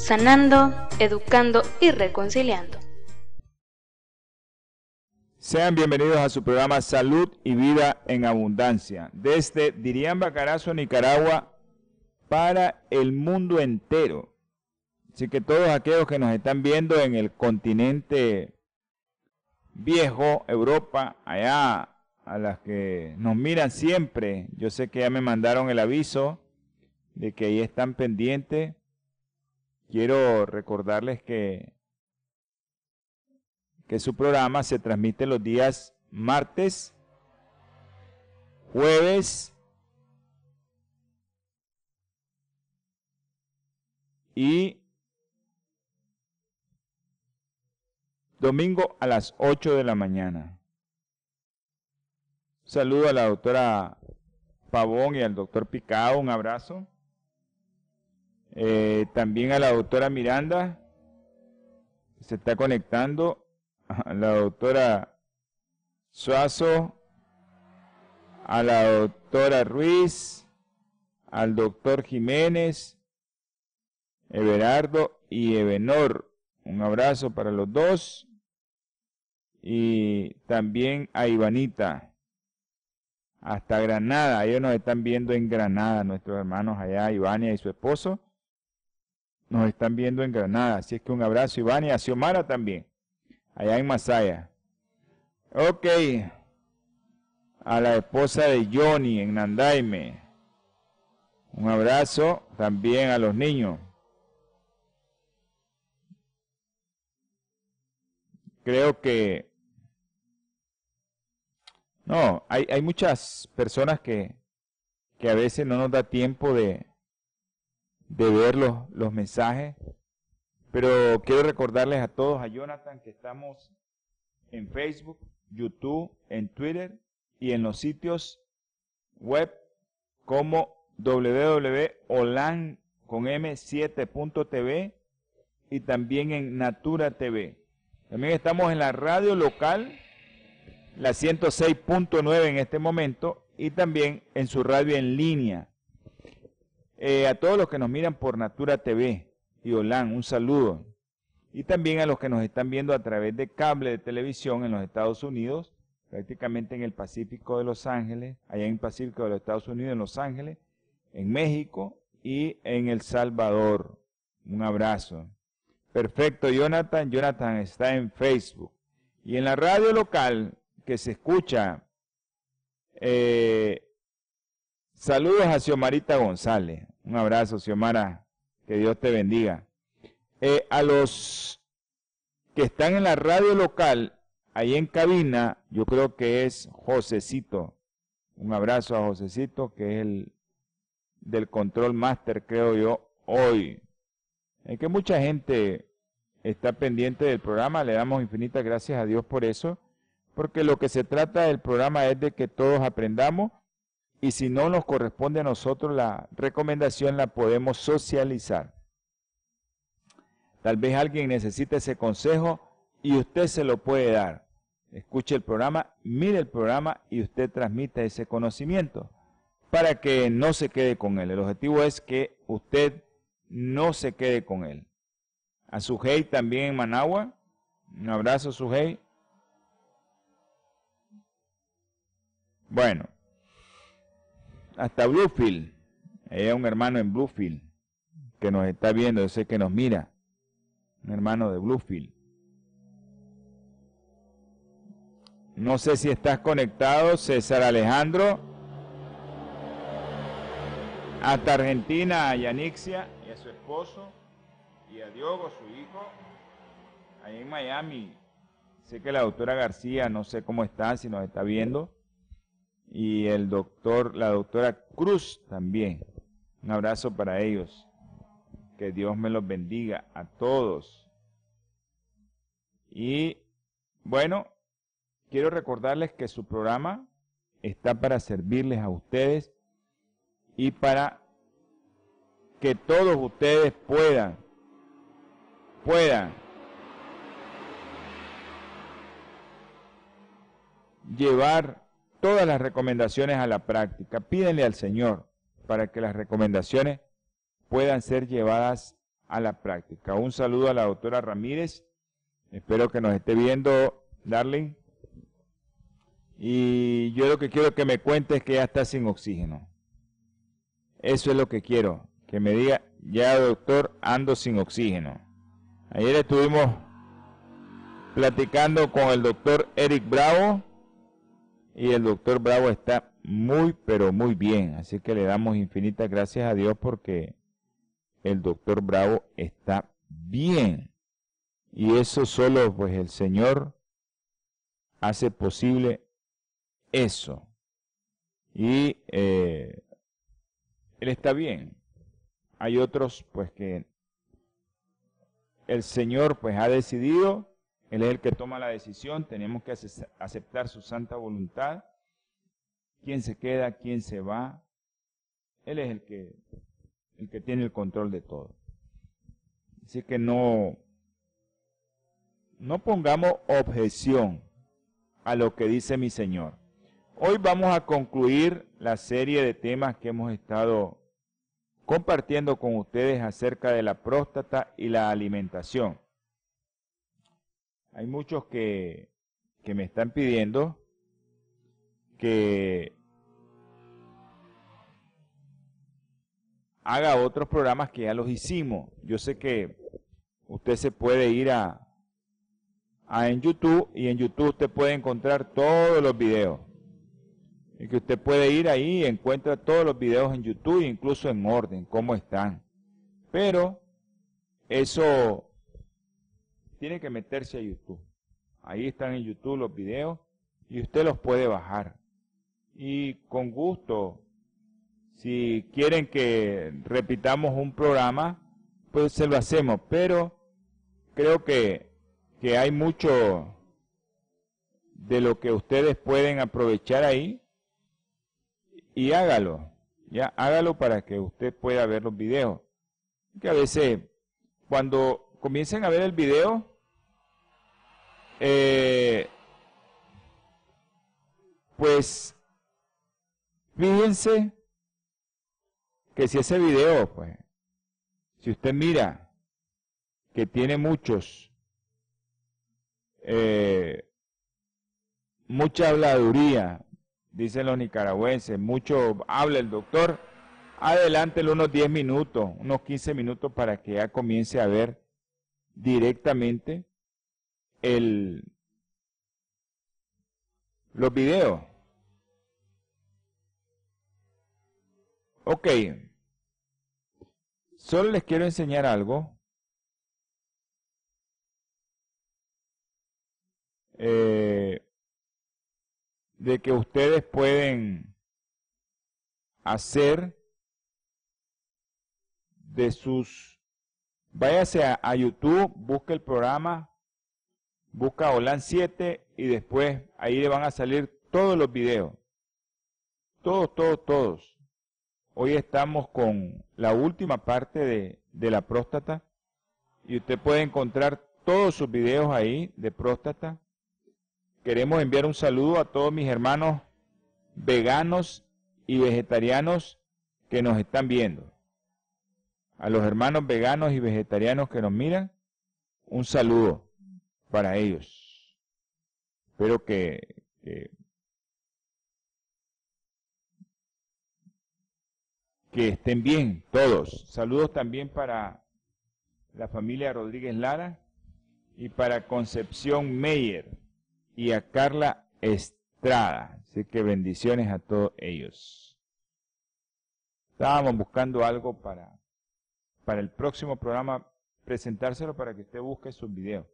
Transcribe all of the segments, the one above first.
sanando, educando y reconciliando. Sean bienvenidos a su programa Salud y Vida en Abundancia, desde Diriamba, Carazo, Nicaragua, para el mundo entero. Así que todos aquellos que nos están viendo en el continente viejo, Europa, allá, a las que nos miran siempre, yo sé que ya me mandaron el aviso de que ahí están pendientes quiero recordarles que, que su programa se transmite los días martes, jueves y domingo a las 8 de la mañana. saludo a la doctora Pavón y al doctor Picado, un abrazo. Eh, también a la doctora Miranda, se está conectando, a la doctora Suazo, a la doctora Ruiz, al doctor Jiménez, Everardo y Ebenor. Un abrazo para los dos. Y también a Ivanita, hasta Granada. Ellos nos están viendo en Granada, nuestros hermanos allá, Ivania y su esposo nos están viendo en Granada. Así es que un abrazo, Iván, y a Xiomara también, allá en Masaya. Ok, a la esposa de Johnny en Nandaime. Un abrazo también a los niños. Creo que... No, hay, hay muchas personas que, que a veces no nos da tiempo de, de ver los, mensajes. Pero quiero recordarles a todos, a Jonathan, que estamos en Facebook, YouTube, en Twitter y en los sitios web como www.olan con m7.tv y también en Natura TV. También estamos en la radio local, la 106.9 en este momento, y también en su radio en línea, eh, a todos los que nos miran por Natura TV y Olan, un saludo. Y también a los que nos están viendo a través de cable de televisión en los Estados Unidos, prácticamente en el Pacífico de Los Ángeles, allá en el Pacífico de los Estados Unidos, en Los Ángeles, en México y en El Salvador. Un abrazo. Perfecto, Jonathan. Jonathan está en Facebook. Y en la radio local que se escucha eh, Saludos a Xiomarita González. Un abrazo, Xiomara. Que Dios te bendiga. Eh, a los que están en la radio local, ahí en cabina, yo creo que es Josecito. Un abrazo a Josecito, que es el del Control Master, creo yo, hoy. Es que mucha gente está pendiente del programa, le damos infinitas gracias a Dios por eso, porque lo que se trata del programa es de que todos aprendamos y si no nos corresponde a nosotros la recomendación, la podemos socializar. Tal vez alguien necesite ese consejo y usted se lo puede dar. Escuche el programa, mire el programa y usted transmite ese conocimiento para que no se quede con él. El objetivo es que usted no se quede con él. A Sujei también en Managua. Un abrazo, Sujei. Bueno hasta Bluefield. Hay un hermano en Bluefield que nos está viendo, yo sé que nos mira. Un hermano de Bluefield. No sé si estás conectado, César Alejandro. Hasta Argentina, a Yanixia y a su esposo y a Diogo, su hijo, ahí en Miami. Sé que la doctora García, no sé cómo está, si nos está viendo y el doctor, la doctora Cruz también. Un abrazo para ellos. Que Dios me los bendiga a todos. Y bueno, quiero recordarles que su programa está para servirles a ustedes y para que todos ustedes puedan, puedan llevar todas las recomendaciones a la práctica. Pídenle al Señor para que las recomendaciones puedan ser llevadas a la práctica. Un saludo a la doctora Ramírez. Espero que nos esté viendo, Darling. Y yo lo que quiero que me cuente es que ya está sin oxígeno. Eso es lo que quiero. Que me diga, ya doctor, ando sin oxígeno. Ayer estuvimos platicando con el doctor Eric Bravo y el doctor Bravo está muy, pero muy bien. Así que le damos infinitas gracias a Dios porque el doctor Bravo está bien. Y eso solo, pues el Señor hace posible eso. Y eh, él está bien. Hay otros, pues que el Señor, pues ha decidido él es el que toma la decisión, tenemos que aceptar su santa voluntad. ¿Quién se queda? ¿Quién se va? Él es el que, el que tiene el control de todo. Así que no, no pongamos objeción a lo que dice mi Señor. Hoy vamos a concluir la serie de temas que hemos estado compartiendo con ustedes acerca de la próstata y la alimentación. Hay muchos que, que me están pidiendo que haga otros programas que ya los hicimos. Yo sé que usted se puede ir a, a en YouTube y en YouTube usted puede encontrar todos los videos. Y que usted puede ir ahí y encuentra todos los videos en YouTube, incluso en orden, cómo están. Pero eso tiene que meterse a YouTube. Ahí están en YouTube los videos y usted los puede bajar. Y con gusto, si quieren que repitamos un programa, pues se lo hacemos. Pero creo que, que hay mucho de lo que ustedes pueden aprovechar ahí y hágalo. Ya, hágalo para que usted pueda ver los videos. Que a veces, cuando comiencen a ver el video, eh, pues fíjense que si ese video, pues, si usted mira que tiene muchos, eh, mucha habladuría, dicen los nicaragüenses, mucho habla el doctor, adelante unos 10 minutos, unos 15 minutos para que ya comience a ver directamente el, los videos. Ok. Solo les quiero enseñar algo. Eh, de que ustedes pueden hacer de sus... Váyase a, a YouTube, busque el programa busca OLAN 7 y después ahí le van a salir todos los videos. Todos, todos, todos. Hoy estamos con la última parte de, de la próstata y usted puede encontrar todos sus videos ahí de próstata. Queremos enviar un saludo a todos mis hermanos veganos y vegetarianos que nos están viendo. A los hermanos veganos y vegetarianos que nos miran, un saludo para ellos. Espero que, que, estén bien todos. Saludos también para la familia Rodríguez Lara y para Concepción Meyer y a Carla Estrada. Así que bendiciones a todos ellos. Estábamos buscando algo para, para el próximo programa, presentárselo para que usted busque sus videos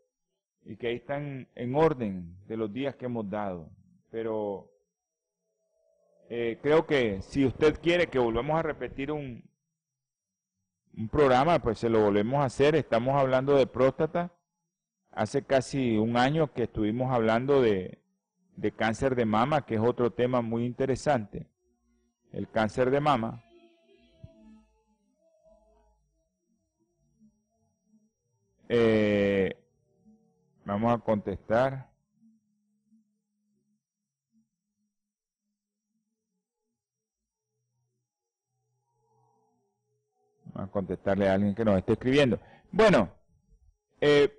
y que ahí están en orden de los días que hemos dado. Pero eh, creo que si usted quiere que volvamos a repetir un, un programa, pues se lo volvemos a hacer. Estamos hablando de próstata. Hace casi un año que estuvimos hablando de, de cáncer de mama, que es otro tema muy interesante. El cáncer de mama. Eh, vamos a contestar. a contestarle a alguien que nos esté escribiendo. Bueno, eh,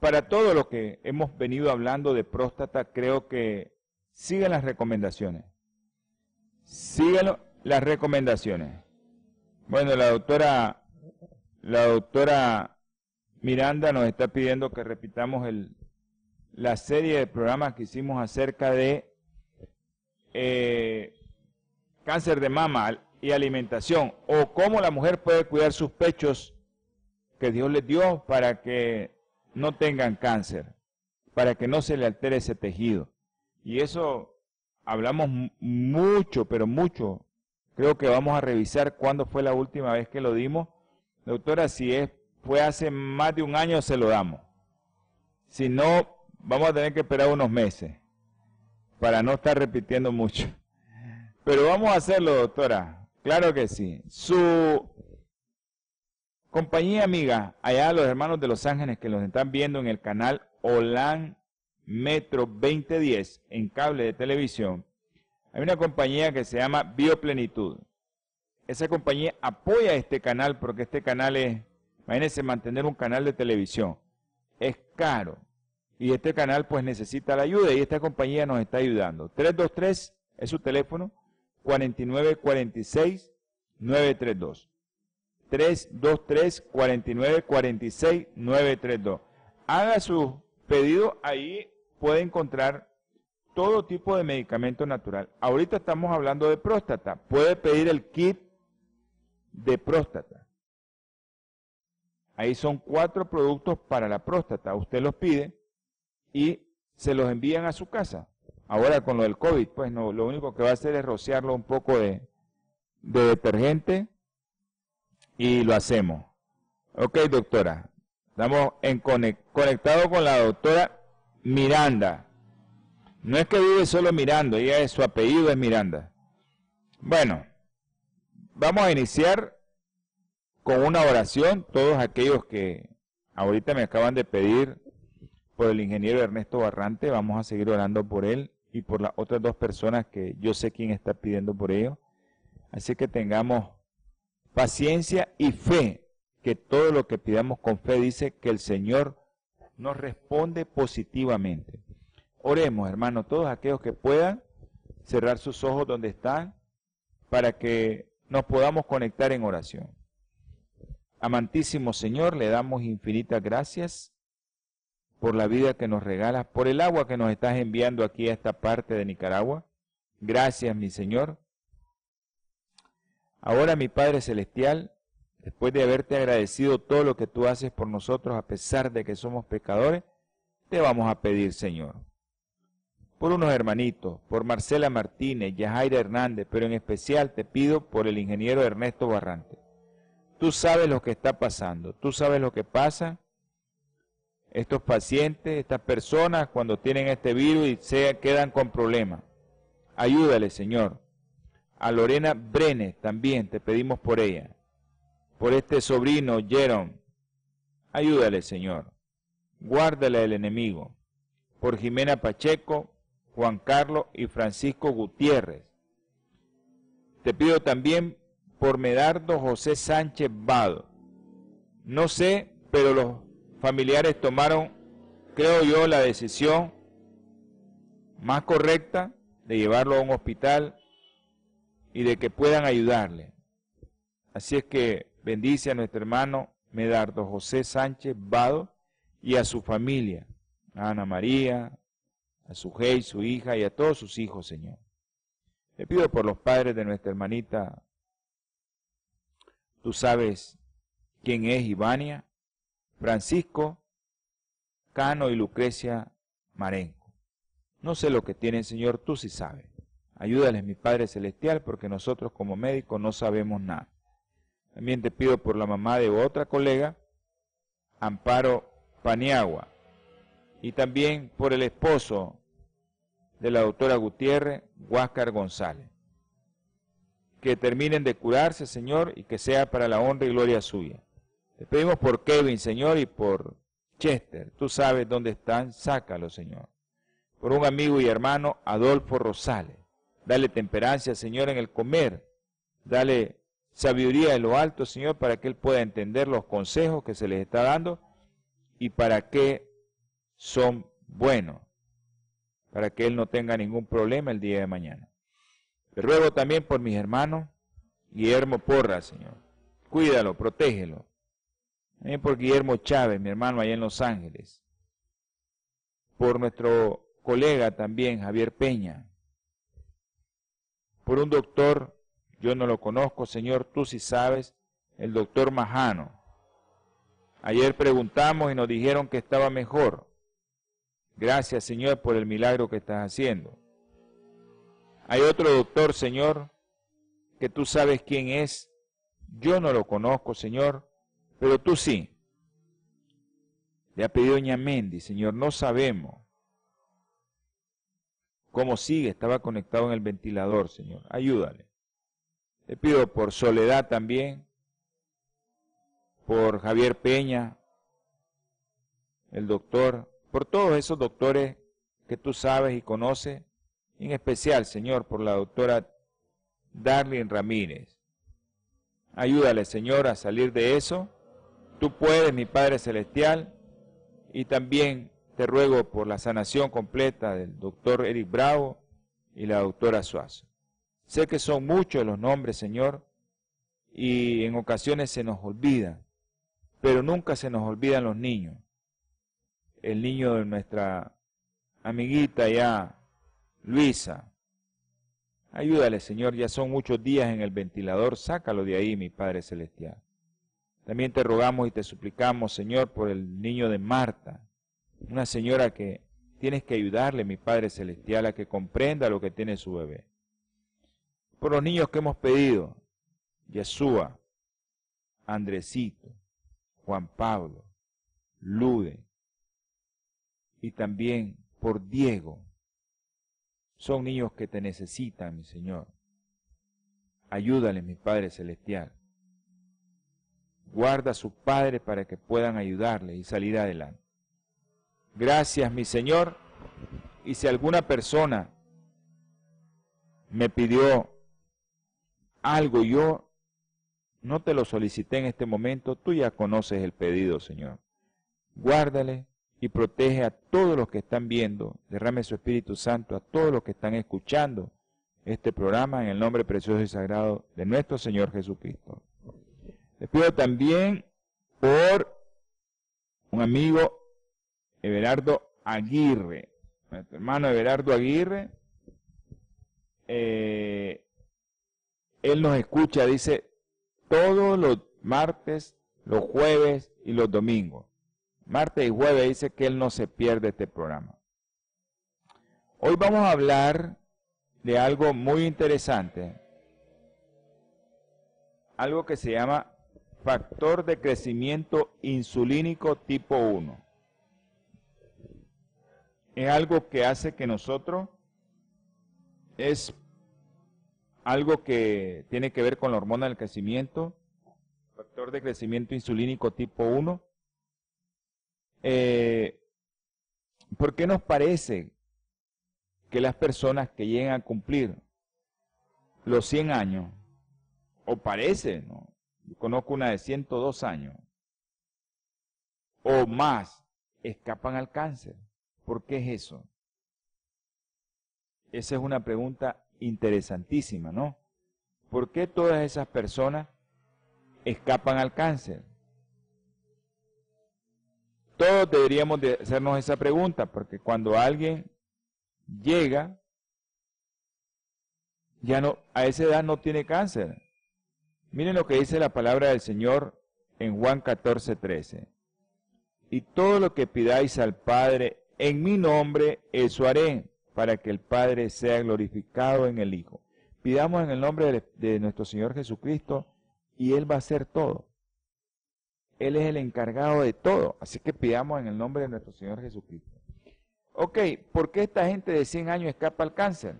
para todo lo que hemos venido hablando de próstata, creo que sigan las recomendaciones. Sigan las recomendaciones. Bueno, la doctora, la doctora Miranda nos está pidiendo que repitamos el, la serie de programas que hicimos acerca de eh, cáncer de mama y alimentación, o cómo la mujer puede cuidar sus pechos que Dios les dio para que no tengan cáncer, para que no se le altere ese tejido. Y eso hablamos mucho, pero mucho. Creo que vamos a revisar cuándo fue la última vez que lo dimos. Doctora, si es, fue hace más de un año, se lo damos. Si no, vamos a tener que esperar unos meses para no estar repitiendo mucho. Pero vamos a hacerlo, doctora. Claro que sí. Su compañía amiga, allá los hermanos de Los Ángeles que los están viendo en el canal OLAN Metro 2010 en cable de televisión, hay una compañía que se llama Bioplenitud. Esa compañía apoya este canal porque este canal es, imagínense, mantener un canal de televisión. Es caro. Y este canal pues necesita la ayuda y esta compañía nos está ayudando. 323 es su teléfono, 4946 932. 323 4946 932. Haga su pedido, ahí puede encontrar todo tipo de medicamento natural. Ahorita estamos hablando de próstata. Puede pedir el kit de próstata. Ahí son cuatro productos para la próstata. Usted los pide y se los envían a su casa. Ahora con lo del COVID, pues no, lo único que va a hacer es rociarlo un poco de, detergente y lo hacemos. Ok, doctora. Estamos en conectado con la doctora Miranda. No es que vive solo mirando, ella es su apellido es Miranda. Bueno, vamos a iniciar con una oración. Todos aquellos que ahorita me acaban de pedir por el ingeniero Ernesto Barrante, vamos a seguir orando por él y por las otras dos personas que yo sé quién está pidiendo por ello. Así que tengamos paciencia y fe, que todo lo que pidamos con fe dice que el Señor nos responde positivamente. Oremos, hermanos, todos aquellos que puedan cerrar sus ojos donde están para que nos podamos conectar en oración. Amantísimo Señor, le damos infinitas gracias por la vida que nos regalas, por el agua que nos estás enviando aquí a esta parte de Nicaragua. Gracias, mi Señor. Ahora, mi Padre Celestial, después de haberte agradecido todo lo que tú haces por nosotros, a pesar de que somos pecadores, te vamos a pedir, Señor, por unos hermanitos, por Marcela Martínez, Yajaira Hernández, pero en especial te pido por el ingeniero Ernesto Barrante. Tú sabes lo que está pasando, tú sabes lo que pasa estos pacientes, estas personas, cuando tienen este virus y se quedan con problemas. Ayúdale, Señor. A Lorena Brenes también te pedimos por ella. Por este sobrino, Jerome. Ayúdale, Señor. Guárdale el enemigo. Por Jimena Pacheco, Juan Carlos y Francisco Gutiérrez. Te pido también por Medardo José Sánchez Vado. No sé, pero los familiares tomaron, creo yo, la decisión más correcta de llevarlo a un hospital y de que puedan ayudarle. Así es que bendice a nuestro hermano Medardo José Sánchez Vado y a su familia, a Ana María, a su su hija y a todos sus hijos, Señor. Le pido por los padres de nuestra hermanita, tú sabes quién es Ivania, Francisco, Cano y Lucrecia Marenco. No sé lo que tienen, Señor, tú sí sabes. Ayúdales, mi Padre Celestial, porque nosotros como médicos no sabemos nada. También te pido por la mamá de otra colega, Amparo Paniagua. Y también por el esposo de la doctora Gutiérrez, Huáscar González. Que terminen de curarse, Señor, y que sea para la honra y gloria suya. Te pedimos por Kevin, Señor, y por Chester. Tú sabes dónde están, sácalo, Señor. Por un amigo y hermano, Adolfo Rosales. Dale temperancia, Señor, en el comer. Dale sabiduría de lo alto, Señor, para que Él pueda entender los consejos que se les está dando y para que son buenos, para que Él no tenga ningún problema el día de mañana. Ruego también por mis hermanos, Guillermo Porra, Señor. Cuídalo, protégelo. También por Guillermo Chávez, mi hermano allá en Los Ángeles. Por nuestro colega también, Javier Peña. Por un doctor yo no lo conozco, Señor, tú sí sabes, el doctor Majano. Ayer preguntamos y nos dijeron que estaba mejor. Gracias, Señor, por el milagro que estás haciendo. Hay otro doctor, Señor, que tú sabes quién es. Yo no lo conozco, Señor, pero tú sí. Le ha pedido Ñamendi, Señor, no sabemos cómo sigue. Estaba conectado en el ventilador, Señor. Ayúdale. Le pido por Soledad también, por Javier Peña, el doctor, por todos esos doctores que tú sabes y conoces, en especial, Señor, por la doctora Darlene Ramírez. Ayúdale, Señor, a salir de eso. Tú puedes, mi Padre Celestial, y también te ruego por la sanación completa del doctor Eric Bravo y la doctora Suazo. Sé que son muchos los nombres, Señor, y en ocasiones se nos olvida, pero nunca se nos olvidan los niños. El niño de nuestra amiguita ya, Luisa. Ayúdale, Señor, ya son muchos días en el ventilador, sácalo de ahí, mi Padre Celestial. También te rogamos y te suplicamos, Señor, por el niño de Marta, una señora que tienes que ayudarle, mi Padre Celestial, a que comprenda lo que tiene su bebé por los niños que hemos pedido, Yeshua, Andresito, Juan Pablo, Lude, y también por Diego. Son niños que te necesitan, mi Señor. Ayúdale, mi Padre Celestial. Guarda a su Padre para que puedan ayudarle y salir adelante. Gracias, mi Señor. Y si alguna persona me pidió algo yo no te lo solicité en este momento, tú ya conoces el pedido, Señor. Guárdale y protege a todos los que están viendo, derrame su Espíritu Santo a todos los que están escuchando este programa en el nombre precioso y sagrado de nuestro Señor Jesucristo. Les pido también por un amigo, Everardo Aguirre, nuestro hermano Everardo Aguirre, eh, él nos escucha, dice, todos los martes, los jueves y los domingos. Martes y jueves dice que Él no se pierde este programa. Hoy vamos a hablar de algo muy interesante. Algo que se llama factor de crecimiento insulínico tipo 1. Es algo que hace que nosotros es algo que tiene que ver con la hormona del crecimiento, factor de crecimiento insulínico tipo 1. Eh, ¿Por qué nos parece que las personas que llegan a cumplir los 100 años, o parece. Yo conozco una de 102 años, o más, escapan al cáncer? ¿Por qué es eso? Esa es una pregunta interesantísima, ¿no? ¿Por qué todas esas personas escapan al cáncer? Todos deberíamos de hacernos esa pregunta, porque cuando alguien llega, ya no, a esa edad no tiene cáncer. Miren lo que dice la palabra del Señor en Juan 14, 13. Y todo lo que pidáis al Padre en mi nombre, eso haré para que el Padre sea glorificado en el Hijo. Pidamos en el nombre de, nuestro Señor Jesucristo y Él va a hacer todo. Él es el encargado de todo. Así que pidamos en el nombre de nuestro Señor Jesucristo. Ok, ¿por qué esta gente de 100 años escapa al cáncer?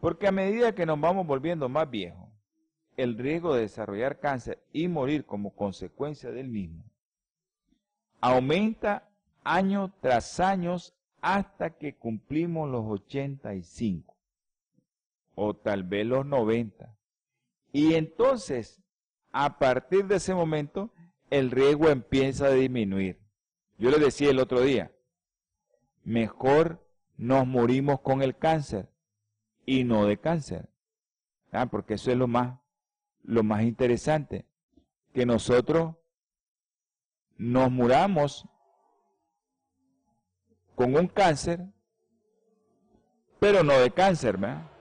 Porque a medida que nos vamos volviendo más viejos, el riesgo de desarrollar cáncer y morir como consecuencia del mismo aumenta año tras año hasta que cumplimos los 85 o tal vez los 90. Y entonces, a partir de ese momento, el riesgo empieza a disminuir. Yo les decía el otro día, mejor nos morimos con el cáncer y no de cáncer. Ah, porque eso es lo más, lo más interesante, que nosotros nos muramos con un cáncer, pero no de cáncer, ¿verdad?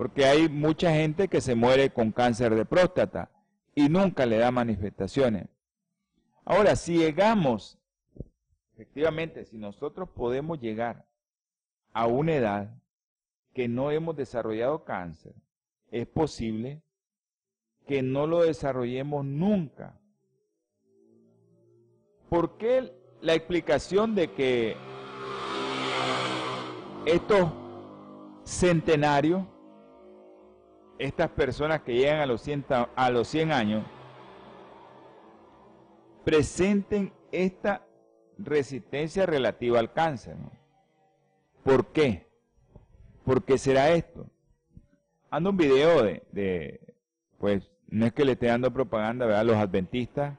Porque hay mucha gente que se muere con cáncer de próstata y nunca le da manifestaciones. Ahora, si llegamos, efectivamente, si nosotros podemos llegar a una edad que no hemos desarrollado cáncer, es posible que no lo desarrollemos nunca. ¿Por qué la explicación de que estos centenarios, estas personas que llegan a los 100, a los 100 años, presenten esta resistencia relativa al cáncer? ¿Por qué? ¿Por qué será esto? Ando un video de, pues, no es que le esté dando propaganda a los adventistas,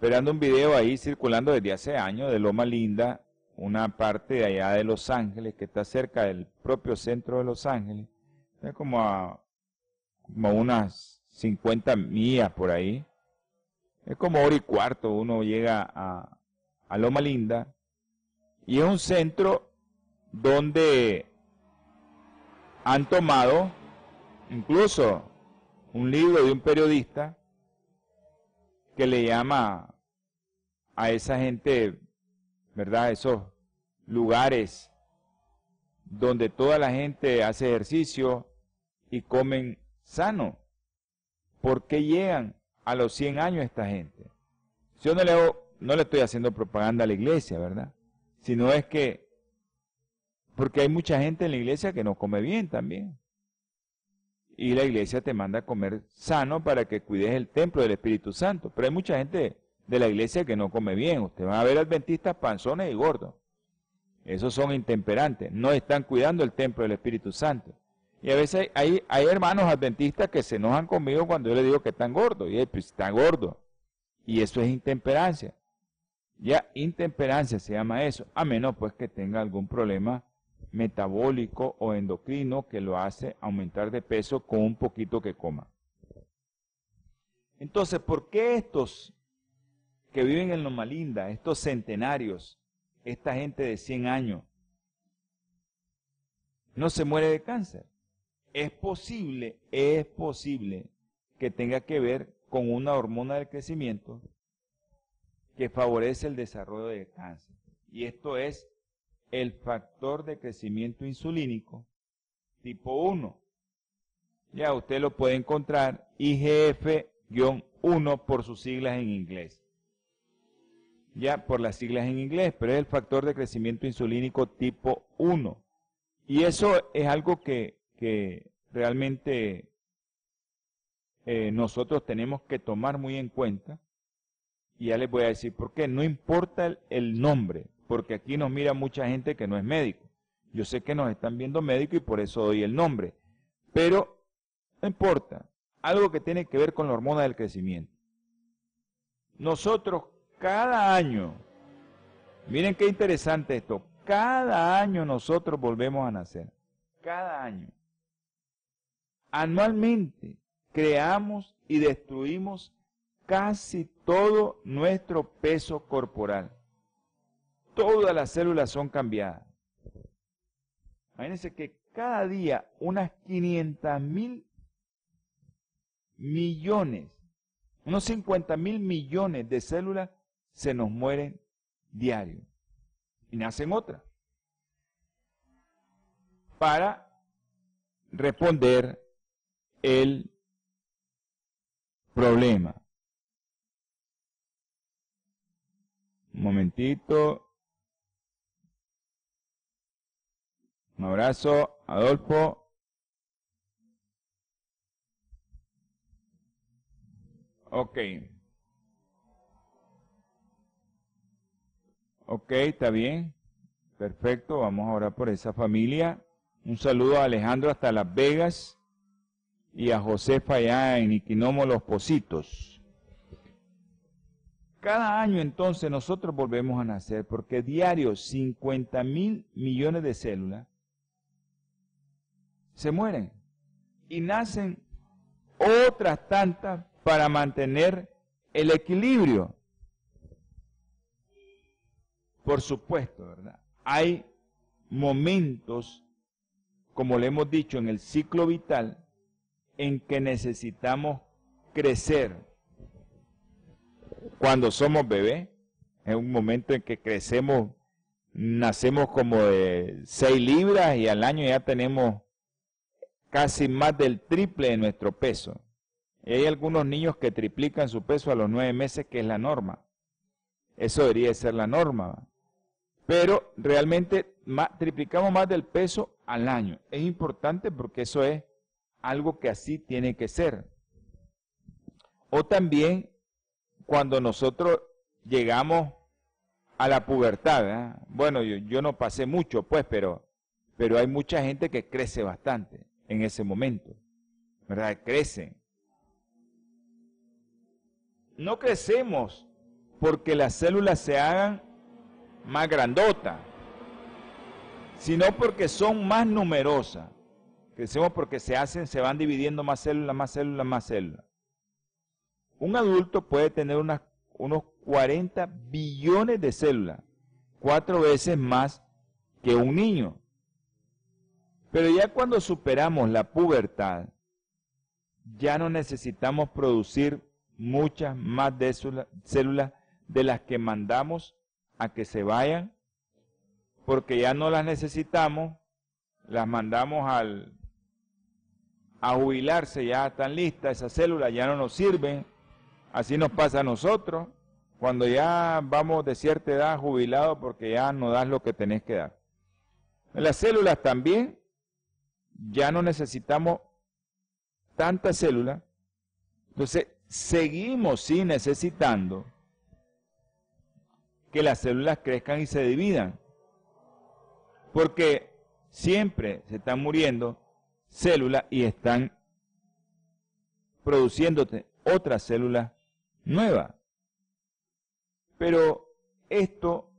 pero ando un video ahí circulando desde hace años de Loma Linda, una parte de allá de Los Ángeles, que está cerca del propio centro de Los Ángeles, es como a como unas 50 millas por ahí. Es como hora y cuarto, uno llega a, a Loma Linda, y es un centro donde han tomado incluso un libro de un periodista que le llama a esa gente, ¿verdad? Esos lugares donde toda la gente hace ejercicio y comen sano. ¿Por qué llegan a los 100 años esta gente? Yo no le, no le estoy haciendo propaganda a la iglesia, ¿verdad? Sino es que porque hay mucha gente en la iglesia que no come bien también. Y la iglesia te manda a comer sano para que cuides el templo del Espíritu Santo. Pero hay mucha gente de la iglesia que no come bien. Usted va a ver adventistas panzones y gordos. Esos son intemperantes. No están cuidando el templo del Espíritu Santo. Y a veces hay, hermanos adventistas que se enojan conmigo cuando yo les digo que están gordos. Y pues está gordo. Y eso es intemperancia. Ya intemperancia se llama eso. A menos pues que tenga algún problema metabólico o endocrino que lo hace aumentar de peso con un poquito que coma. Entonces, ¿por qué estos que viven en Loma Linda, estos centenarios, esta gente de 100 años, no se muere de cáncer? Es posible, es posible que tenga que ver con una hormona del crecimiento que favorece el desarrollo de cáncer. Y esto es el factor de crecimiento insulínico tipo 1. Ya usted lo puede encontrar IGF-1 por sus siglas en inglés. Ya por las siglas en inglés, pero es el factor de crecimiento insulínico tipo 1. Y eso es algo que, realmente eh, nosotros tenemos que tomar muy en cuenta. Y ya les voy a decir por qué. No importa el nombre, porque aquí nos mira mucha gente que no es médico. Yo sé que nos están viendo médicos y por eso doy el nombre. Pero no importa, algo que tiene que ver con la hormona del crecimiento. Nosotros cada año, miren qué interesante esto, cada año nosotros volvemos a nacer. Cada año. Anualmente creamos y destruimos casi todo nuestro peso corporal todas las células son cambiadas. Imagínense que cada día unas 500 mil millones, unos 50 mil millones de células se nos mueren diario y nacen otras para responder el problema. Un momentito. Un abrazo, Adolfo. Ok. Ok, está bien. Perfecto, vamos a orar por esa familia. Un saludo a Alejandro hasta Las Vegas y a Josefa allá en Iquinomo Los Positos. Cada año entonces nosotros volvemos a nacer porque diario 50 mil millones de células se mueren y nacen otras tantas para mantener el equilibrio. Por supuesto, ¿verdad? Hay momentos, como le hemos dicho, en el ciclo vital, en que necesitamos crecer. Cuando somos bebés, es un momento en que crecemos, nacemos como de 6 libras y al año ya tenemos casi más del triple de nuestro peso. Y hay algunos niños que triplican su peso a los nueve meses, que es la norma. Eso debería ser la norma. Pero realmente triplicamos más del peso al año. Es importante porque eso es algo que así tiene que ser. O también cuando nosotros llegamos a la pubertad, bueno, yo, yo, no pasé mucho, pues, pero, pero hay mucha gente que crece bastante en ese momento, ¿verdad? Crecen. No crecemos porque las células se hagan más grandotas, sino porque son más numerosas. Crecemos porque se hacen, se van dividiendo más células, más células, más células. Un adulto puede tener unas, unos 40 billones de células, cuatro veces más que un niño. Pero ya cuando superamos la pubertad, ya no necesitamos producir muchas más de células de las que mandamos a que se vayan, porque ya no las necesitamos, las mandamos al, a jubilarse, ya están listas, esas células ya no nos sirven, así nos pasa a nosotros, cuando ya vamos de cierta edad jubilados porque ya no das lo que tenés que dar. Las células también ya no necesitamos tantas células, entonces seguimos sí necesitando que las células crezcan y se dividan, porque siempre se están muriendo células y están produciéndote otras células nuevas. Pero esto,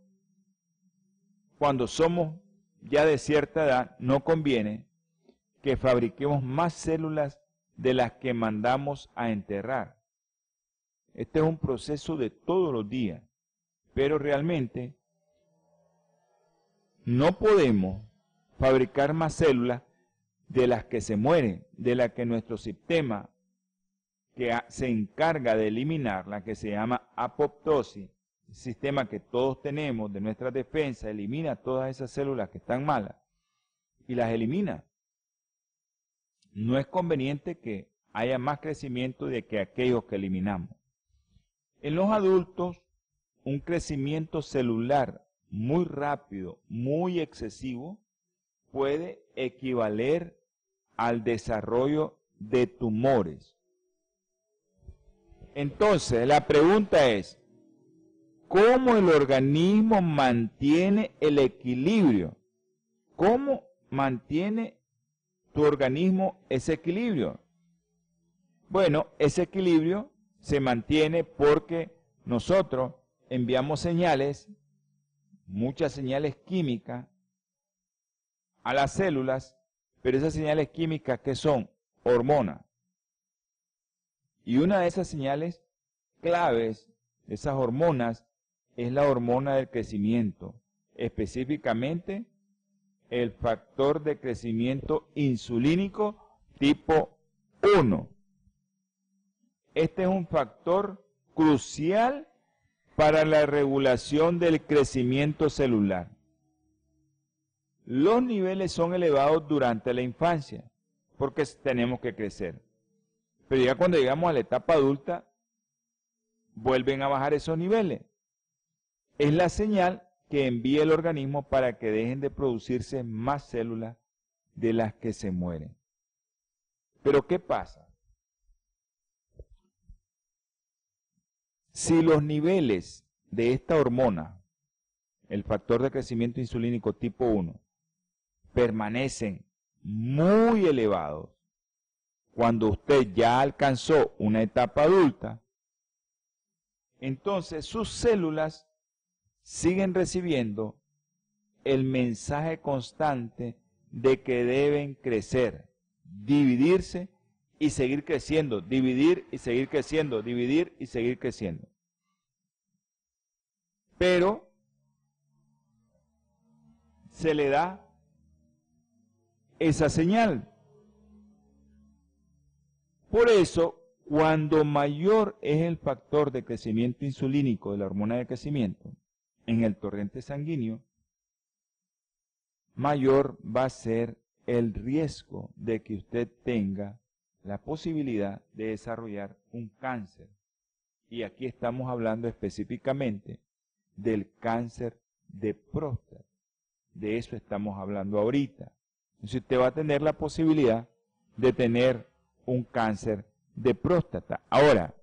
cuando somos ya de cierta edad, no conviene que fabriquemos más células de las que mandamos a enterrar. Este es un proceso de todos los días, pero realmente no podemos fabricar más células de las que se mueren, de las que nuestro sistema que se encarga de eliminar, la que se llama apoptosis, sistema que todos tenemos de nuestra defensa, elimina todas esas células que están malas y las elimina no es conveniente que haya más crecimiento de que aquellos que eliminamos. En los adultos, un crecimiento celular muy rápido, muy excesivo, puede equivaler al desarrollo de tumores. Entonces, la pregunta es, ¿cómo el organismo mantiene el equilibrio? ¿Cómo mantiene tu organismo ese equilibrio? Bueno, ese equilibrio se mantiene porque nosotros enviamos señales, muchas señales químicas, a las células, pero esas señales químicas que son hormonas. Y una de esas señales claves, esas hormonas, es la hormona del crecimiento, específicamente el factor de crecimiento insulínico tipo 1. Este es un factor crucial para la regulación del crecimiento celular. Los niveles son elevados durante la infancia porque tenemos que crecer. Pero ya cuando llegamos a la etapa adulta, vuelven a bajar esos niveles. Es la señal que envía el organismo para que dejen de producirse más células de las que se mueren. Pero ¿qué pasa? Si los niveles de esta hormona, el factor de crecimiento insulínico tipo 1, permanecen muy elevados, cuando usted ya alcanzó una etapa adulta, entonces sus células siguen recibiendo el mensaje constante de que deben crecer, dividirse y seguir creciendo, dividir y seguir creciendo, dividir y seguir creciendo. Pero se le da esa señal. Por eso, cuando mayor es el factor de crecimiento insulínico de la hormona de crecimiento en el torrente sanguíneo, mayor va a ser el riesgo de que usted tenga la posibilidad de desarrollar un cáncer. Y aquí estamos hablando específicamente del cáncer de próstata. De eso estamos hablando ahorita. Entonces usted va a tener la posibilidad de tener un cáncer de próstata. Ahora,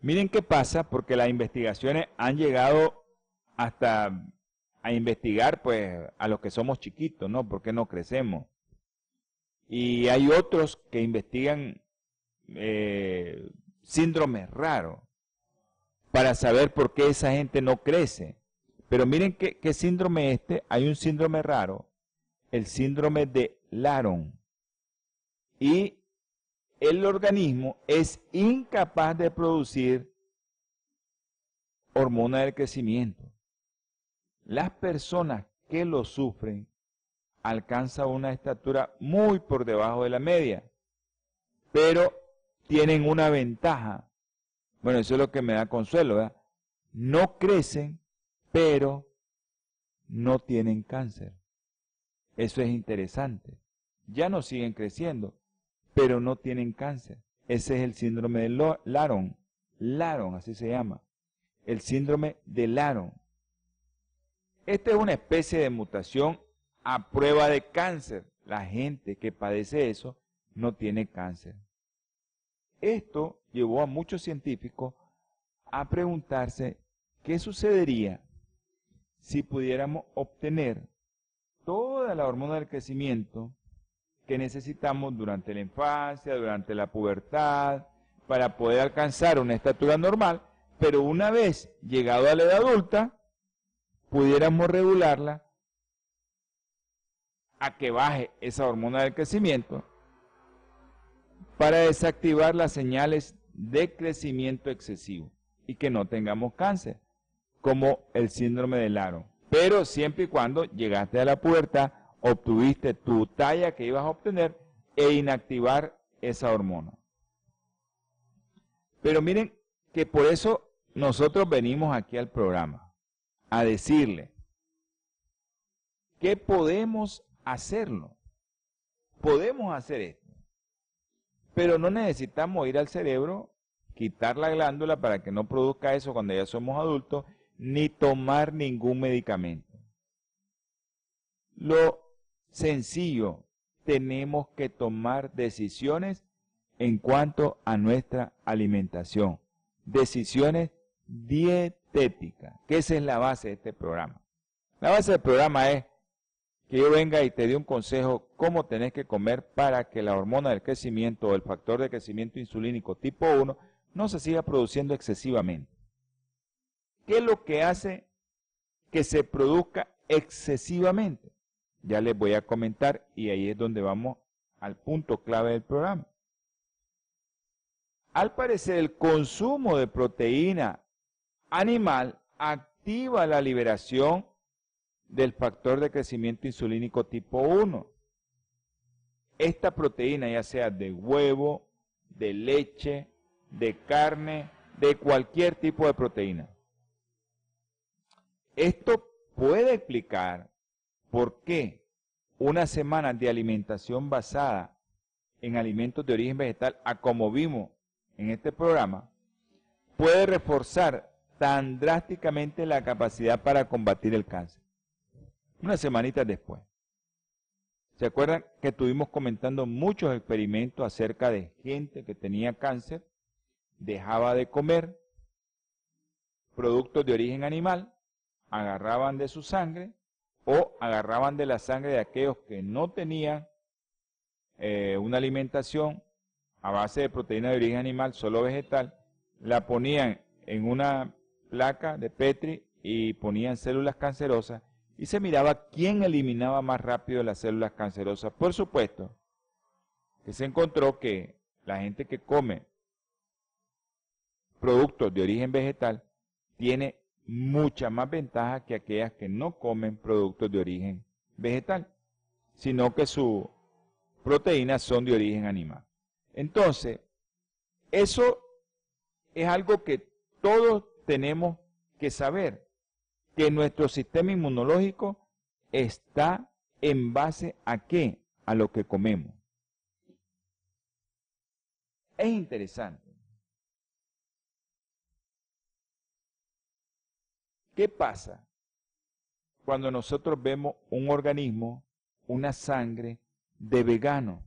miren qué pasa porque las investigaciones han llegado hasta a investigar pues a los que somos chiquitos, ¿no? Porque no crecemos. Y hay otros que investigan eh, síndromes raros para saber por qué esa gente no crece. Pero miren qué, síndrome este, hay un síndrome raro, el síndrome de Laron. Y el organismo es incapaz de producir hormona del crecimiento. Las personas que lo sufren alcanzan una estatura muy por debajo de la media, pero tienen una ventaja. Bueno, eso es lo que me da consuelo, ¿verdad? No crecen, pero no tienen cáncer. Eso es interesante. Ya no siguen creciendo, pero no tienen cáncer. Ese es el síndrome de Laron. Laron, así se llama. El síndrome de Laron. Esta es una especie de mutación a prueba de cáncer. La gente que padece eso no tiene cáncer. Esto llevó a muchos científicos a preguntarse qué sucedería si pudiéramos obtener toda la hormona del crecimiento que necesitamos durante la infancia, durante la pubertad, para poder alcanzar una estatura normal, pero una vez llegado a la edad adulta, pudiéramos regularla a que baje esa hormona del crecimiento para desactivar las señales de crecimiento excesivo y que no tengamos cáncer, como el síndrome de Laro. Pero siempre y cuando llegaste a la puerta, obtuviste tu talla que ibas a obtener e inactivar esa hormona. Pero miren que por eso nosotros venimos aquí al programa a decirle que podemos hacerlo. Podemos hacer esto. Pero no necesitamos ir al cerebro, quitar la glándula para que no produzca eso cuando ya somos adultos, ni tomar ningún medicamento. Lo sencillo, tenemos que tomar decisiones en cuanto a nuestra alimentación. Decisiones dietética, que esa es la base de este programa. La base del programa es que yo venga y te dé un consejo cómo tenés que comer para que la hormona del crecimiento o el factor de crecimiento insulínico tipo 1 no se siga produciendo excesivamente. ¿Qué es lo que hace que se produzca excesivamente? Ya les voy a comentar y ahí es donde vamos al punto clave del programa. Al parecer el consumo de proteína animal activa la liberación del factor de crecimiento insulínico tipo 1. Esta proteína, ya sea de huevo, de leche, de carne, de cualquier tipo de proteína. Esto puede explicar por qué una semana de alimentación basada en alimentos de origen vegetal, a como vimos en este programa, puede reforzar tan drásticamente la capacidad para combatir el cáncer. Unas semanitas después. ¿Se acuerdan que estuvimos comentando muchos experimentos acerca de gente que tenía cáncer, dejaba de comer productos de origen animal, agarraban de su sangre o agarraban de la sangre de aquellos que no tenían eh, una alimentación a base de proteína de origen animal, solo vegetal, la ponían en una placa de Petri y ponían células cancerosas y se miraba quién eliminaba más rápido las células cancerosas. Por supuesto, que se encontró que la gente que come productos de origen vegetal tiene mucha más ventaja que aquellas que no comen productos de origen vegetal, sino que sus proteínas son de origen animal. Entonces, eso es algo que todos tenemos que saber, que nuestro sistema inmunológico está en base a qué? A lo que comemos. Es interesante. ¿Qué pasa cuando nosotros vemos un organismo, una sangre de vegano?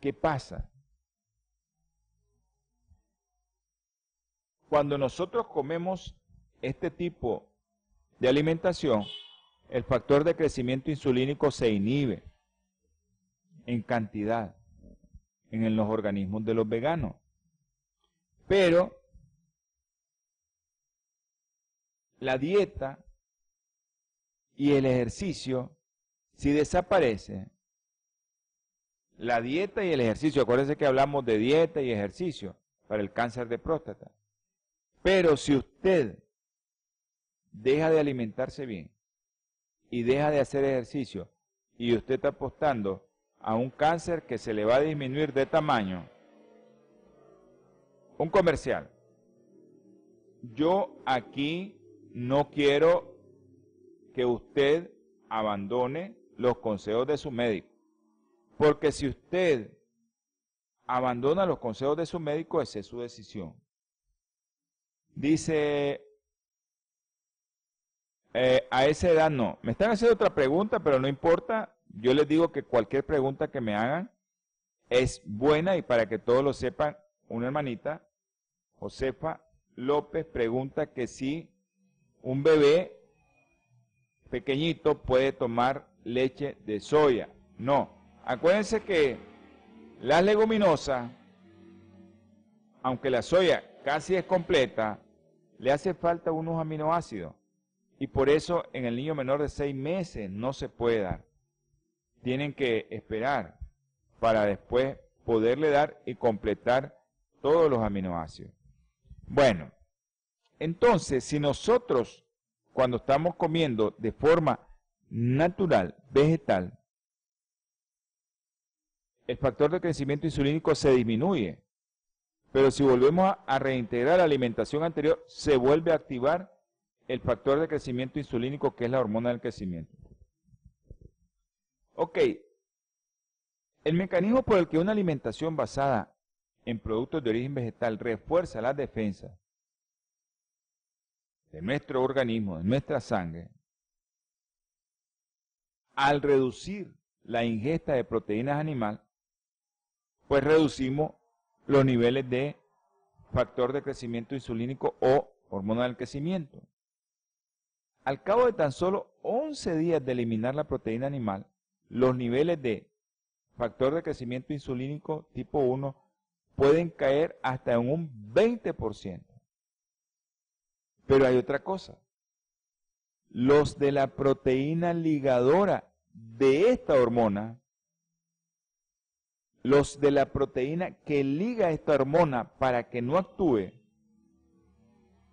¿Qué pasa? Cuando nosotros comemos este tipo de alimentación, el factor de crecimiento insulínico se inhibe en cantidad en los organismos de los veganos. Pero la dieta y el ejercicio, si desaparece, la dieta y el ejercicio, acuérdense que hablamos de dieta y ejercicio para el cáncer de próstata. Pero si usted deja de alimentarse bien y deja de hacer ejercicio y usted está apostando a un cáncer que se le va a disminuir de tamaño, un comercial. Yo aquí no quiero que usted abandone los consejos de su médico. Porque si usted abandona los consejos de su médico, esa es su decisión. Dice, eh, a esa edad no. Me están haciendo otra pregunta, pero no importa. Yo les digo que cualquier pregunta que me hagan es buena y para que todos lo sepan, una hermanita, Josefa López, pregunta que si un bebé pequeñito puede tomar leche de soya. No. Acuérdense que las leguminosas, aunque la soya casi es completa, le hace falta unos aminoácidos. Y por eso en el niño menor de seis meses no se puede dar. Tienen que esperar para después poderle dar y completar todos los aminoácidos. Bueno, entonces, si nosotros, cuando estamos comiendo de forma natural, vegetal, el factor de crecimiento insulínico se disminuye. Pero si volvemos a, reintegrar la alimentación anterior, se vuelve a activar el factor de crecimiento insulínico, que es la hormona del crecimiento. Ok, el mecanismo por el que una alimentación basada en productos de origen vegetal refuerza la defensa de nuestro organismo, de nuestra sangre, al reducir la ingesta de proteínas animal, pues reducimos los niveles de factor de crecimiento insulínico o hormona del crecimiento. Al cabo de tan solo 11 días de eliminar la proteína animal, los niveles de factor de crecimiento insulínico tipo 1 pueden caer hasta en un 20%. Pero hay otra cosa. Los de la proteína ligadora de esta hormona, los de la proteína que liga esta hormona para que no actúe,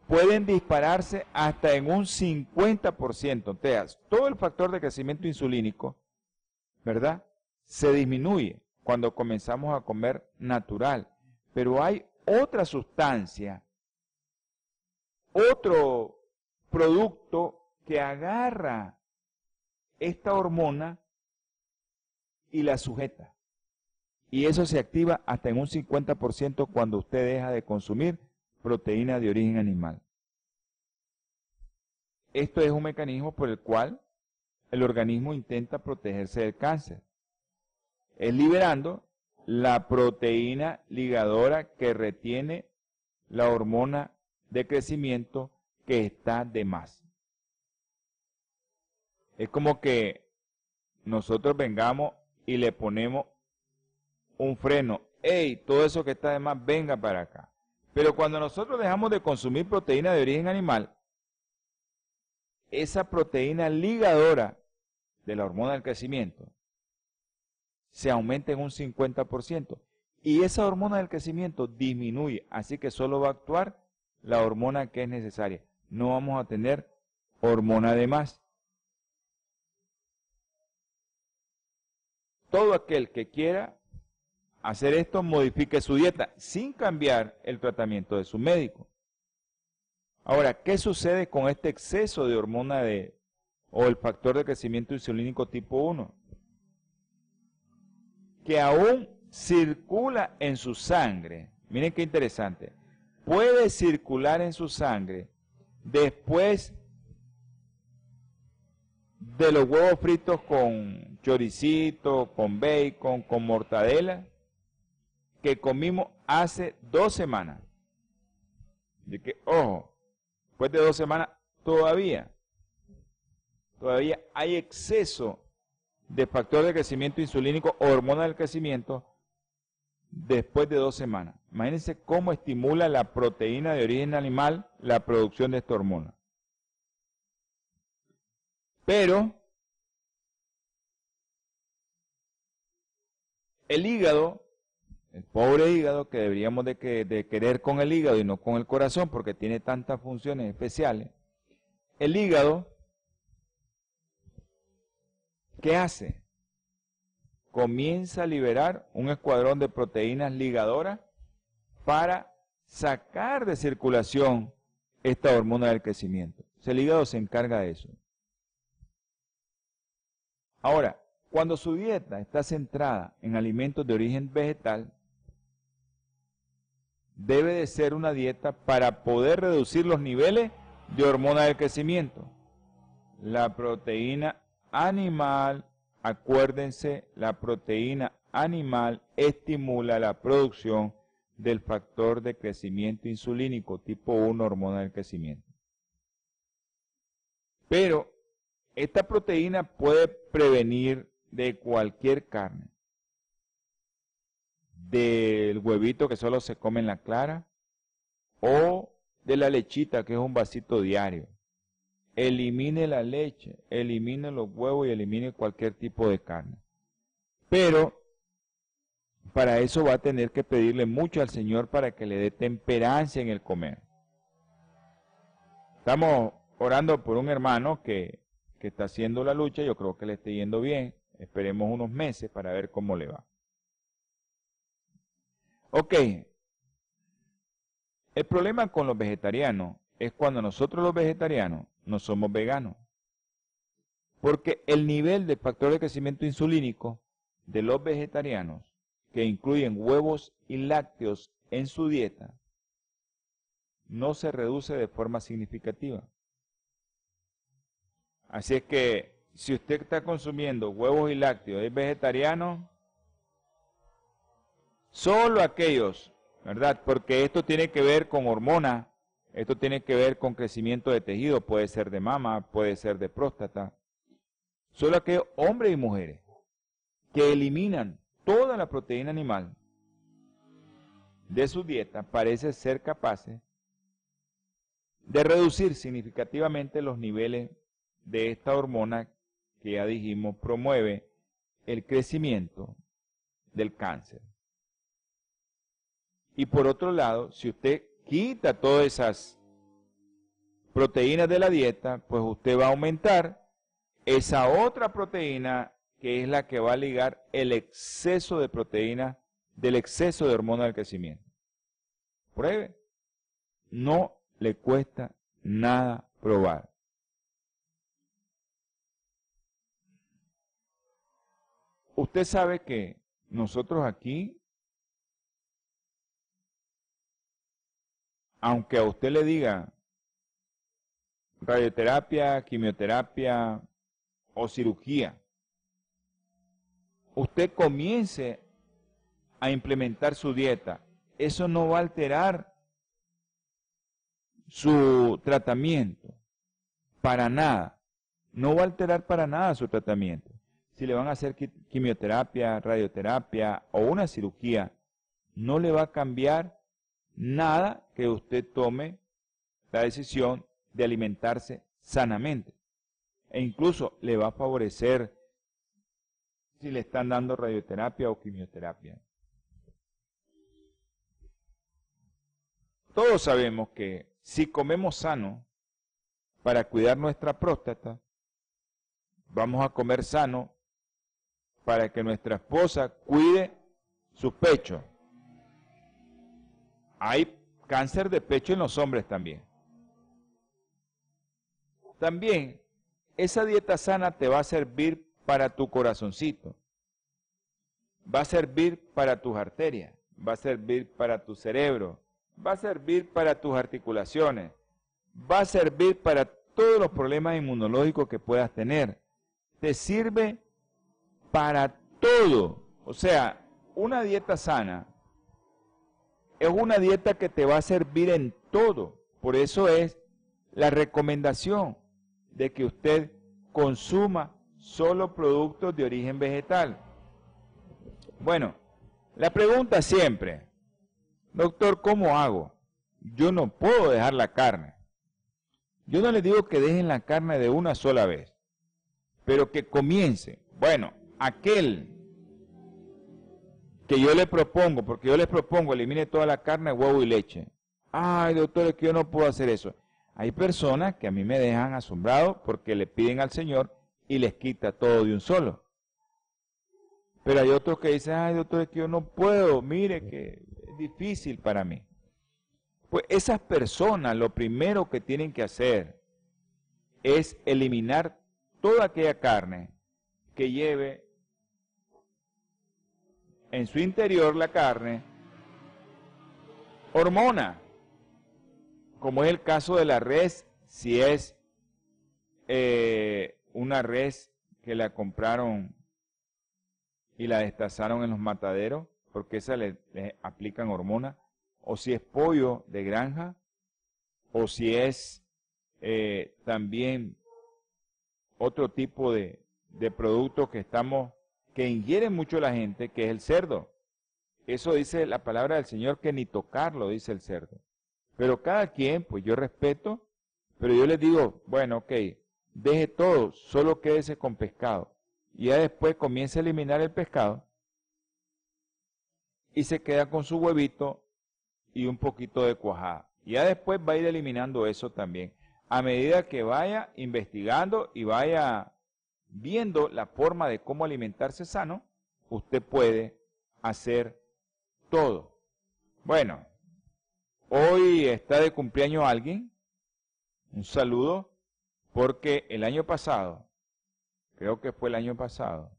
pueden dispararse hasta en un 50%. Entonces, todo el factor de crecimiento insulínico, ¿verdad? Se disminuye cuando comenzamos a comer natural. Pero hay otra sustancia otro producto que agarra esta hormona y la sujeta. Y eso se activa hasta en un 50% cuando usted deja de consumir proteína de origen animal. Esto es un mecanismo por el cual el organismo intenta protegerse del cáncer. Es liberando la proteína ligadora que retiene la hormona de crecimiento que está de más. Es como que nosotros vengamos y le ponemos un freno. ¡Ey! Todo eso que está de más, venga para acá. Pero cuando nosotros dejamos de consumir proteína de origen animal, esa proteína ligadora de la hormona del crecimiento se aumenta en un 50%. Y esa hormona del crecimiento disminuye, así que solo va a actuar la hormona que es necesaria. No vamos a tener hormona de más. Todo aquel que quiera hacer esto modifique su dieta sin cambiar el tratamiento de su médico. Ahora, ¿qué sucede con este exceso de hormona de o el factor de crecimiento insulínico tipo 1? Que aún circula en su sangre. Miren qué interesante. Puede circular en su sangre después de los huevos fritos con choricito, con bacon, con mortadela, que comimos hace dos semanas. De que, ojo, después de dos semanas todavía, todavía hay exceso de factor de crecimiento insulínico o hormona del crecimiento después de dos semanas. Imagínense cómo estimula la proteína de origen animal la producción de esta hormona. Pero el hígado el pobre hígado que deberíamos de, querer con el hígado y no con el corazón porque tiene tantas funciones especiales. El hígado, ¿qué hace? Comienza a liberar un escuadrón de proteínas ligadoras para sacar de circulación esta hormona del crecimiento. el hígado se encarga de eso. Ahora, cuando su dieta está centrada en alimentos de origen vegetal, debe de ser una dieta para poder reducir los niveles de hormona del crecimiento. La proteína animal, acuérdense, la proteína animal estimula la producción del factor de crecimiento insulínico tipo 1 hormona del crecimiento. Pero esta proteína puede prevenir de cualquier carne del huevito que solo se come en la clara o de la lechita que es un vasito diario. Elimine la leche, elimine los huevos y elimine cualquier tipo de carne. Pero para eso va a tener que pedirle mucho al Señor para que le dé temperancia en el comer. Estamos orando por un hermano que, que está haciendo la lucha, yo creo que le esté yendo bien. Esperemos unos meses para ver cómo le va. Ok. El problema con los vegetarianos es cuando nosotros los vegetarianos no somos veganos. Porque el nivel de factor de crecimiento insulínico de los vegetarianos, que incluyen huevos y lácteos en su dieta, no se reduce de forma significativa. Así es que si usted está consumiendo huevos y lácteos, es vegetariano, Solo aquellos, ¿verdad? Porque esto tiene que ver con hormona, esto tiene que ver con crecimiento de tejido, puede ser de mama, puede ser de próstata. Solo aquellos hombres y mujeres que eliminan toda la proteína animal de su dieta parece ser capaces de reducir significativamente los niveles de esta hormona que ya dijimos promueve el crecimiento del cáncer. Y por otro lado, si usted quita todas esas proteínas de la dieta, pues usted va a aumentar esa otra proteína que es la que va a ligar el exceso de proteína del exceso de hormona del crecimiento. Pruebe. No le cuesta nada probar. usted sabe que nosotros aquí, aunque a usted le diga radioterapia, quimioterapia o cirugía, usted comience a implementar su dieta, eso no va a alterar su tratamiento, para nada. No va a alterar para nada su tratamiento. Si le van a hacer quimioterapia, radioterapia o una cirugía, no le va a cambiar nada que usted tome la decisión de alimentarse sanamente. E incluso le va a favorecer si le están dando radioterapia o quimioterapia. Todos sabemos que si comemos sano para cuidar nuestra próstata, vamos a comer sano para que nuestra esposa cuide su pecho. Hay cáncer de pecho en los hombres también. También esa dieta sana te va a servir para tu corazoncito, va a servir para tus arterias, va a servir para tu cerebro, va a servir para tus articulaciones, va a servir para todos los problemas inmunológicos que puedas tener. Te sirve para todo. O sea, una dieta sana es una dieta que te va a servir en todo. Por eso es la recomendación de que usted consuma solo productos de origen vegetal. Bueno, la pregunta siempre, doctor, ¿cómo hago? Yo no puedo dejar la carne. Yo no le digo que dejen la carne de una sola vez, pero que comience. Bueno, aquel que yo le propongo, porque yo les propongo, elimine toda la carne, huevo y leche. Ay, doctor, es que yo no puedo hacer eso. Hay personas que a mí me dejan asombrado porque le piden al Señor y les quita todo de un solo. Pero hay otros que dicen, ay, doctor, es que yo no puedo, mire que es difícil para mí. Pues esas personas lo primero que tienen que hacer es eliminar toda aquella carne que lleve en su interior la carne hormona, como es el caso de la res, si es eh, una res que la compraron y la destazaron en los mataderos, porque esa le, aplican hormona o si es pollo de granja, o si es eh, también otro tipo de, de producto que estamos, que ingiere mucho la gente, que es el cerdo. Eso dice la palabra del Señor que ni tocarlo, dice el cerdo. Pero cada quien, pues yo respeto, pero yo les digo, bueno, ok, deje todo, solo quédese con pescado. Y ya después comience a eliminar el pescado y se queda con su huevito y un poquito de cuajada. Ya después va a ir eliminando eso también. A medida que vaya investigando y vaya viendo la forma de cómo alimentarse sano, usted puede hacer todo. Bueno, hoy está de cumpleaños alguien. Un saludo porque el año pasado, creo que fue el año pasado,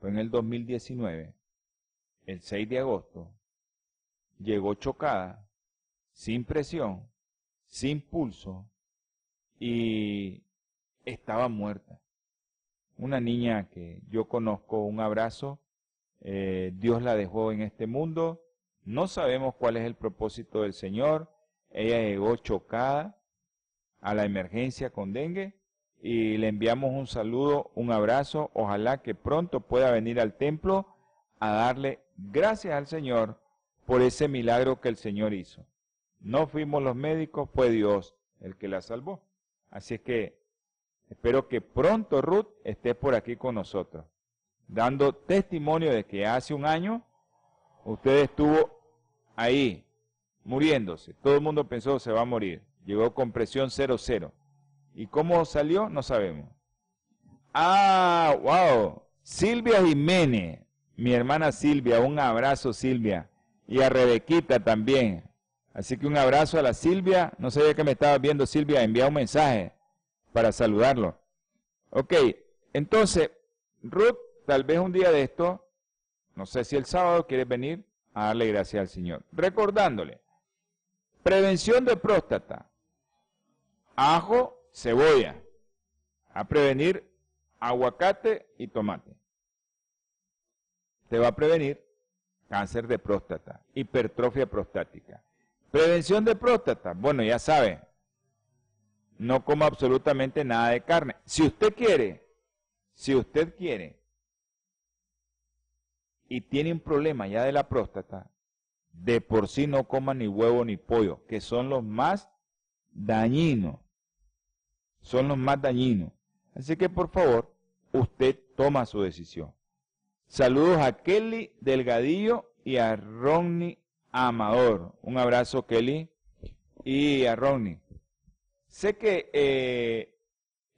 fue en el 2019, el 6 de agosto, llegó chocada, sin presión, sin pulso y estaba muerta. Una niña que yo conozco, un abrazo, eh, Dios la dejó en este mundo, no sabemos cuál es el propósito del Señor, ella llegó chocada a la emergencia con dengue y le enviamos un saludo, un abrazo, ojalá que pronto pueda venir al templo a darle gracias al Señor por ese milagro que el Señor hizo. No fuimos los médicos, fue Dios el que la salvó. Así es que espero que pronto Ruth esté por aquí con nosotros, dando testimonio de que hace un año usted estuvo ahí, muriéndose. Todo el mundo pensó se va a morir. Llegó con presión 0-0. ¿Y cómo salió? No sabemos. Ah, wow. Silvia Jiménez, mi hermana Silvia, un abrazo Silvia y a Rebequita también. Así que un abrazo a la Silvia. No sabía que me estaba viendo Silvia. Envía un mensaje para saludarlo. Ok, entonces, Ruth tal vez un día de esto, no sé si el sábado quieres venir a darle gracias al Señor. Recordándole, prevención de próstata, ajo, cebolla, a prevenir aguacate y tomate. Te va a prevenir cáncer de próstata, hipertrofia prostática. Prevención de próstata, bueno, ya sabe, no coma absolutamente nada de carne. Si usted quiere, si usted quiere y tiene un problema ya de la próstata, de por sí no coma ni huevo ni pollo, que son los más dañinos. Son los más dañinos. Así que por favor, usted toma su decisión. Saludos a Kelly Delgadillo y a Ronnie Amador. Un abrazo, Kelly, y a Ronnie. Sé que eh,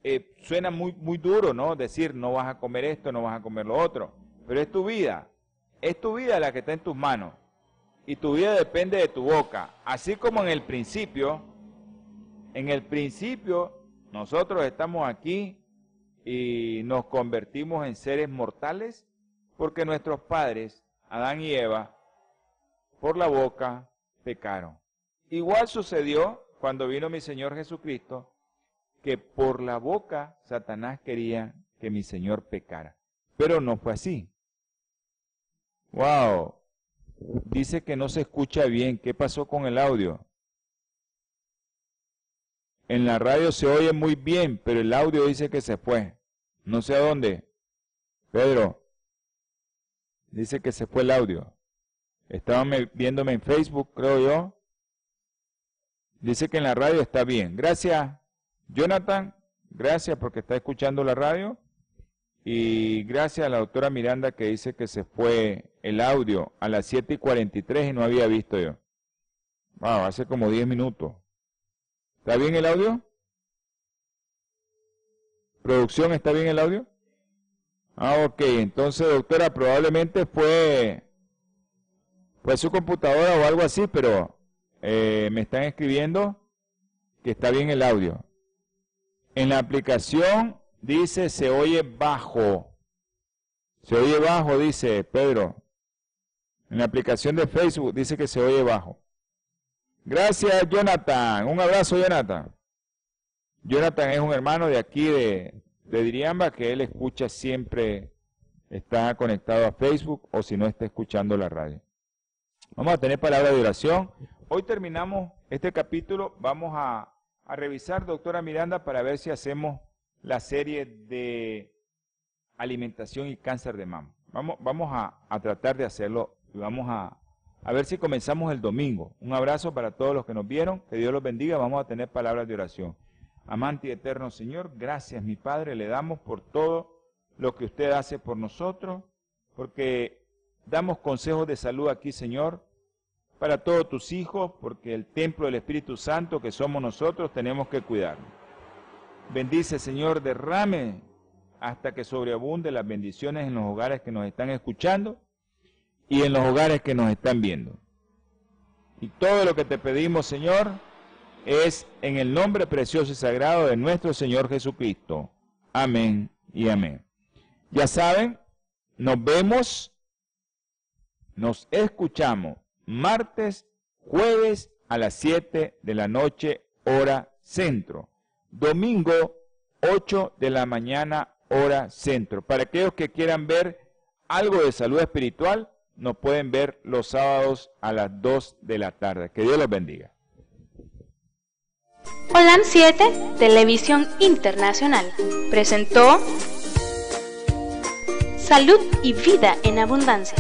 eh, suena muy, muy duro, ¿no? Decir, no vas a comer esto, no vas a comer lo otro, pero es tu vida. Es tu vida la que está en tus manos. Y tu vida depende de tu boca. Así como en el principio, en el principio nosotros estamos aquí y nos convertimos en seres mortales porque nuestros padres, Adán y Eva, por la boca pecaron. Igual sucedió cuando vino mi Señor Jesucristo, que por la boca Satanás quería que mi Señor pecara. Pero no fue así. Wow. Dice que no se escucha bien. ¿Qué pasó con el audio? En la radio se oye muy bien, pero el audio dice que se fue. No sé a dónde. Pedro, dice que se fue el audio. Estaban viéndome en Facebook, creo yo. Dice que en la radio está bien. Gracias, Jonathan. Gracias porque está escuchando la radio. Y gracias a la doctora Miranda que dice que se fue el audio a las 7 y 43 y no había visto yo. Wow, hace como 10 minutos. ¿Está bien el audio? ¿Producción está bien el audio? Ah, ok. Entonces, doctora, probablemente fue, fue su computadora o algo así, pero eh, me están escribiendo que está bien el audio. En la aplicación dice se oye bajo. Se oye bajo, dice Pedro. En la aplicación de Facebook dice que se oye bajo. Gracias, Jonathan. Un abrazo, Jonathan. Jonathan es un hermano de aquí de, de Diriamba que él escucha siempre, está conectado a Facebook o si no está escuchando la radio. Vamos a tener palabra de oración. Hoy terminamos este capítulo. Vamos a, revisar, doctora Miranda, para ver si hacemos la serie de alimentación y cáncer de mama. Vamos, vamos a, tratar de hacerlo y vamos a, a ver si comenzamos el domingo. Un abrazo para todos los que nos vieron. Que Dios los bendiga. Vamos a tener palabras de oración. Amante y eterno Señor, gracias mi Padre, le damos por todo lo que usted hace por nosotros, porque damos consejos de salud aquí, Señor, para todos tus hijos, porque el templo del Espíritu Santo que somos nosotros tenemos que cuidarlo. Bendice, Señor, derrame hasta que sobreabunde las bendiciones en los hogares que nos están escuchando y en los hogares que nos están viendo. Y todo lo que te pedimos, Señor, es en el nombre precioso y sagrado de nuestro Señor Jesucristo. Amén y amén. Ya saben, nos vemos, nos escuchamos martes, jueves a las 7 de la noche, hora centro. Domingo, 8 de la mañana, hora centro. Para aquellos que quieran ver algo de salud espiritual, nos pueden ver los sábados a las 2 de la tarde. Que Dios los bendiga. Holan 7, Televisión Internacional, presentó Salud y Vida en Abundancia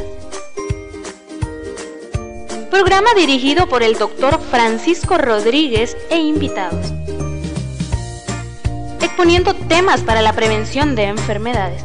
Programa dirigido por el doctor Francisco Rodríguez e invitados. Exponiendo temas para la prevención de enfermedades.